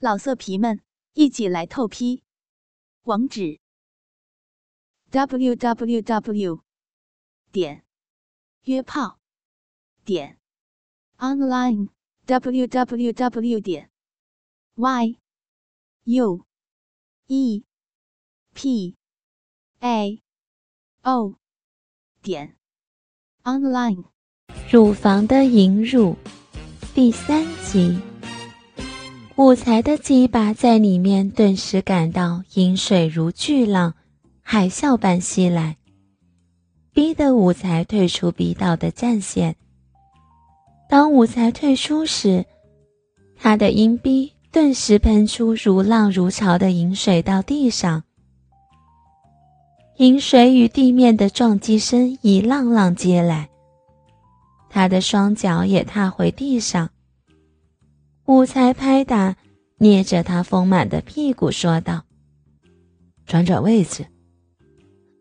老色皮们，一起来透批！网址：w w w 点约炮点 online w w w 点 y u e p a o 点 online。乳房的引乳第三集。武才的鸡巴在里面顿时感到饮水如巨浪，海啸般袭来，逼得武才退出逼道的战线。当武才退出时，他的阴逼顿时喷出如浪如潮的饮水到地上，饮水与地面的撞击声一浪浪接来，他的双脚也踏回地上。武才拍打，捏着他丰满的屁股，说道：“转转位置。”“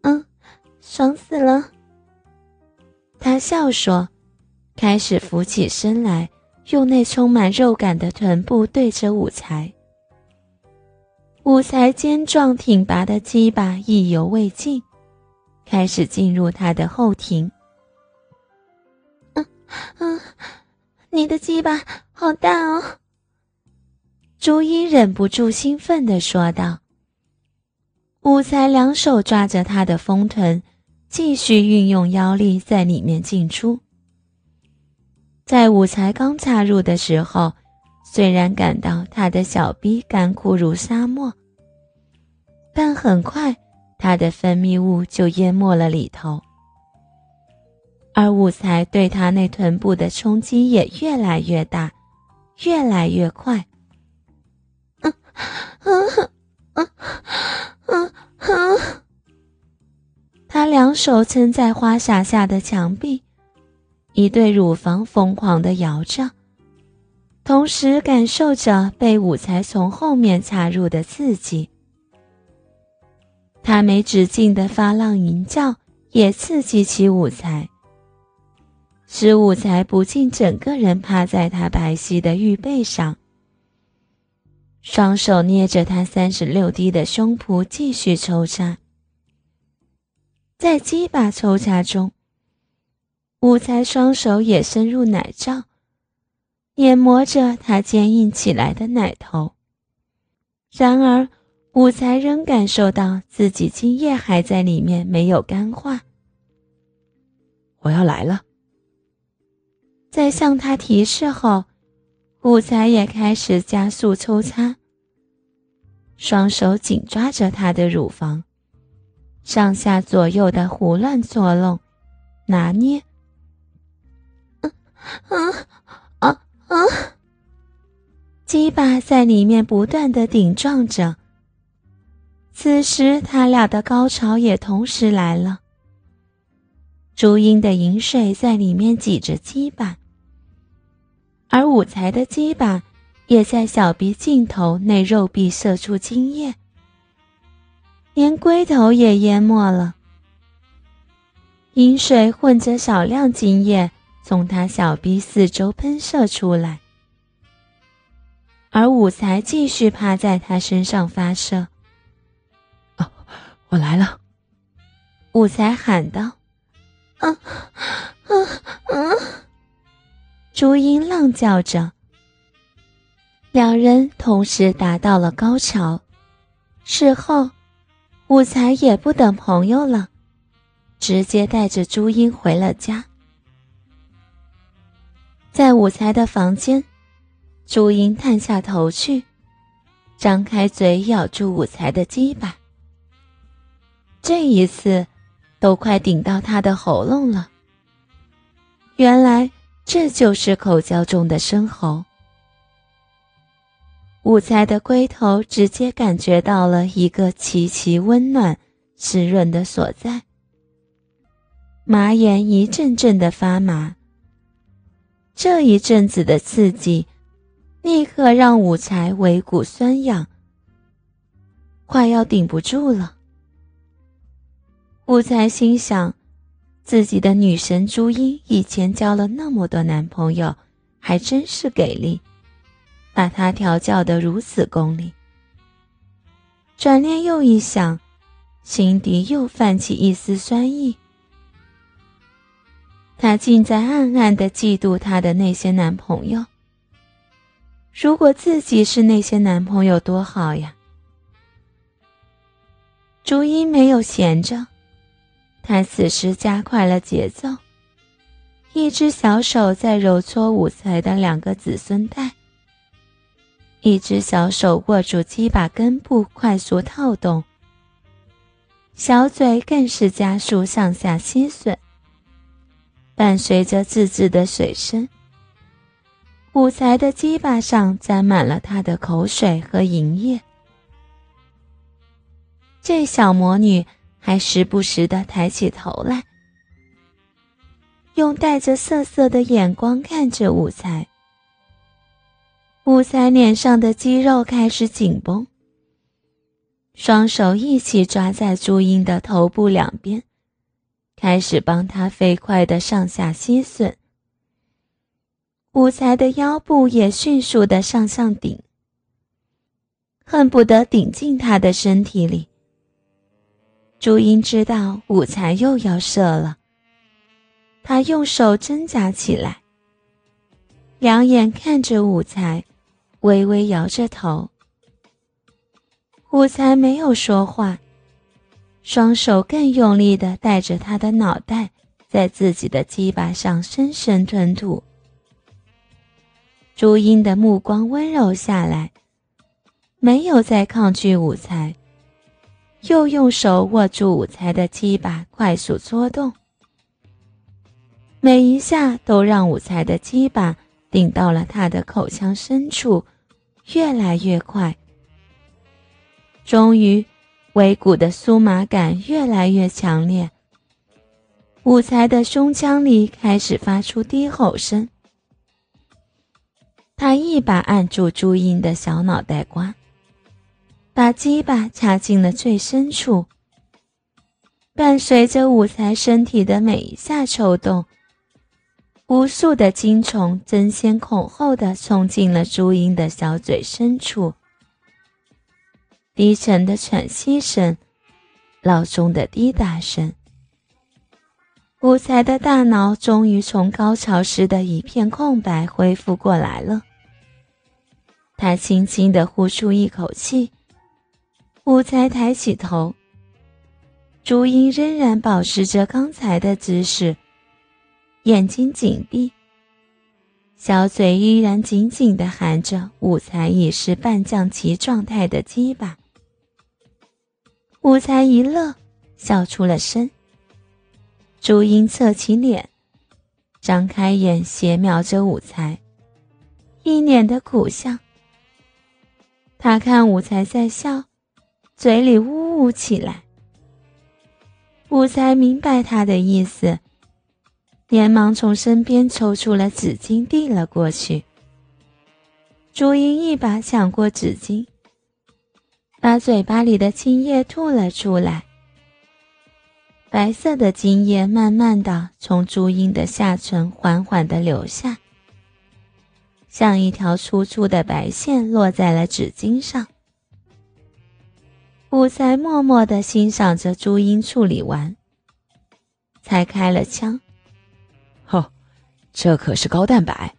嗯，爽死了。”他笑说，开始扶起身来，用那充满肉感的臀部对着武才。武才坚壮挺拔的鸡巴意犹未尽，开始进入他的后庭。“嗯嗯。”你的鸡巴好大哦！朱茵忍不住兴奋地说道。武才两手抓着她的丰臀，继续运用腰力在里面进出。在武才刚插入的时候，虽然感到他的小臂干枯如沙漠，但很快他的分泌物就淹没了里头。而武才对他那臀部的冲击也越来越大，越来越快。嗯嗯嗯嗯嗯，他两手撑在花洒下的墙壁，一对乳房疯狂地摇着，同时感受着被武才从后面插入的刺激。他没止境的发浪吟叫，也刺激起武才。使武才不禁整个人趴在他白皙的玉背上，双手捏着他三十六 D 的胸脯继续抽插。在鸡巴抽插中，武才双手也伸入奶罩，研磨着他坚硬起来的奶头。然而，武才仍感受到自己精液还在里面，没有干化。我要来了。在向他提示后，武才也开始加速抽插，双手紧抓着他的乳房，上下左右的胡乱作弄、拿捏。嗯嗯啊啊！鸡巴在里面不断的顶撞着。此时，他俩的高潮也同时来了。朱茵的饮水在里面挤着鸡巴，而武才的鸡巴也在小臂尽头内肉壁射出精液，连龟头也淹没了。饮水混着少量精液从他小臂四周喷射出来，而武才继续趴在他身上发射。哦，我来了！武才喊道。啊啊啊！朱茵浪叫着，两人同时达到了高潮。事后，武才也不等朋友了，直接带着朱茵回了家。在武才的房间，朱茵探下头去，张开嘴咬住武才的鸡巴。这一次。都快顶到他的喉咙了。原来这就是口交中的生喉。武才的龟头直接感觉到了一个极其温暖、湿润的所在，马眼一阵阵的发麻。这一阵子的刺激，立刻让武才尾骨酸痒，快要顶不住了。武才心想，自己的女神朱茵以前交了那么多男朋友，还真是给力，把他调教得如此功利。转念又一想，心底又泛起一丝酸意。她竟在暗暗的嫉妒她的那些男朋友。如果自己是那些男朋友，多好呀！朱茵没有闲着，他此时加快了节奏，一只小手在揉搓武才的两个子孙带，一只小手握住鸡把根部，快速套动，小嘴更是加速上下吸吮。伴随着自制的水声，武才的鸡巴上沾满了他的口水和银液。这小魔女还时不时的抬起头来，用带着涩涩的眼光看着武才。武才脸上的肌肉开始紧绷，双手一起抓在朱茵的头部两边。开始帮她飞快的上下吸吮，武才的腰部也迅速的向上顶，恨不得顶进他的身体里。朱茵知道武才又要射了，他用手挣扎起来，两眼看着武才，微微摇着头。武才没有说话。双手更用力的带着他的脑袋，在自己的鸡巴上深深吞吐。朱茵的目光温柔下来，没有再抗拒武才，又用手握住武才的鸡巴，快速搓动，每一下都让武才的鸡巴顶到了他的口腔深处，越来越快，终于。尾骨的酥麻感越来越强烈，武才的胸腔里开始发出低吼声。他一把按住朱茵的小脑袋瓜，把鸡巴插进了最深处。伴随着武才身体的每一下抽动，无数的精虫争先恐后的冲进了朱茵的小嘴深处。低沉的喘息声，闹钟的滴答声。武才的大脑终于从高潮时的一片空白恢复过来了。他轻轻地呼出一口气，武才抬起头。朱茵仍然保持着刚才的姿势，眼睛紧闭，小嘴依然紧紧地含着武才已是半降旗状态的鸡巴。武才一乐，笑出了声。朱茵侧起脸，张开眼斜瞄着武才，一脸的苦笑。他看武才在笑，嘴里呜呜起来。武才明白他的意思，连忙从身边抽出了纸巾递了过去。朱茵一把抢过纸巾。把嘴巴里的精液吐了出来，白色的精液慢慢的从朱茵的下唇缓缓的流下，像一条粗粗的白线落在了纸巾上。武才默默的欣赏着朱茵处理完，才开了枪。哦，这可是高蛋白，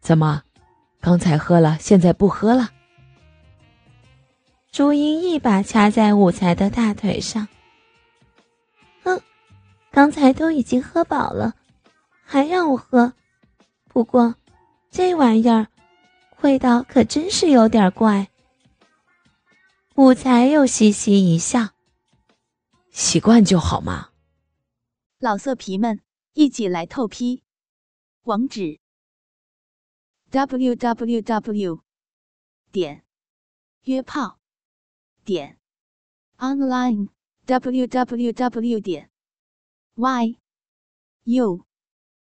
怎么，刚才喝了，现在不喝了？朱茵一把掐在武才的大腿上，哼，刚才都已经喝饱了，还让我喝。不过，这玩意儿味道可真是有点怪。武才又嘻嘻一笑，习惯就好嘛。老色皮们，一起来透批，网址：w w w. 点约炮。点 online w w w 点 y u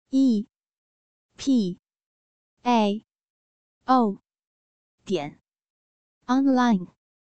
e p a o 点 online。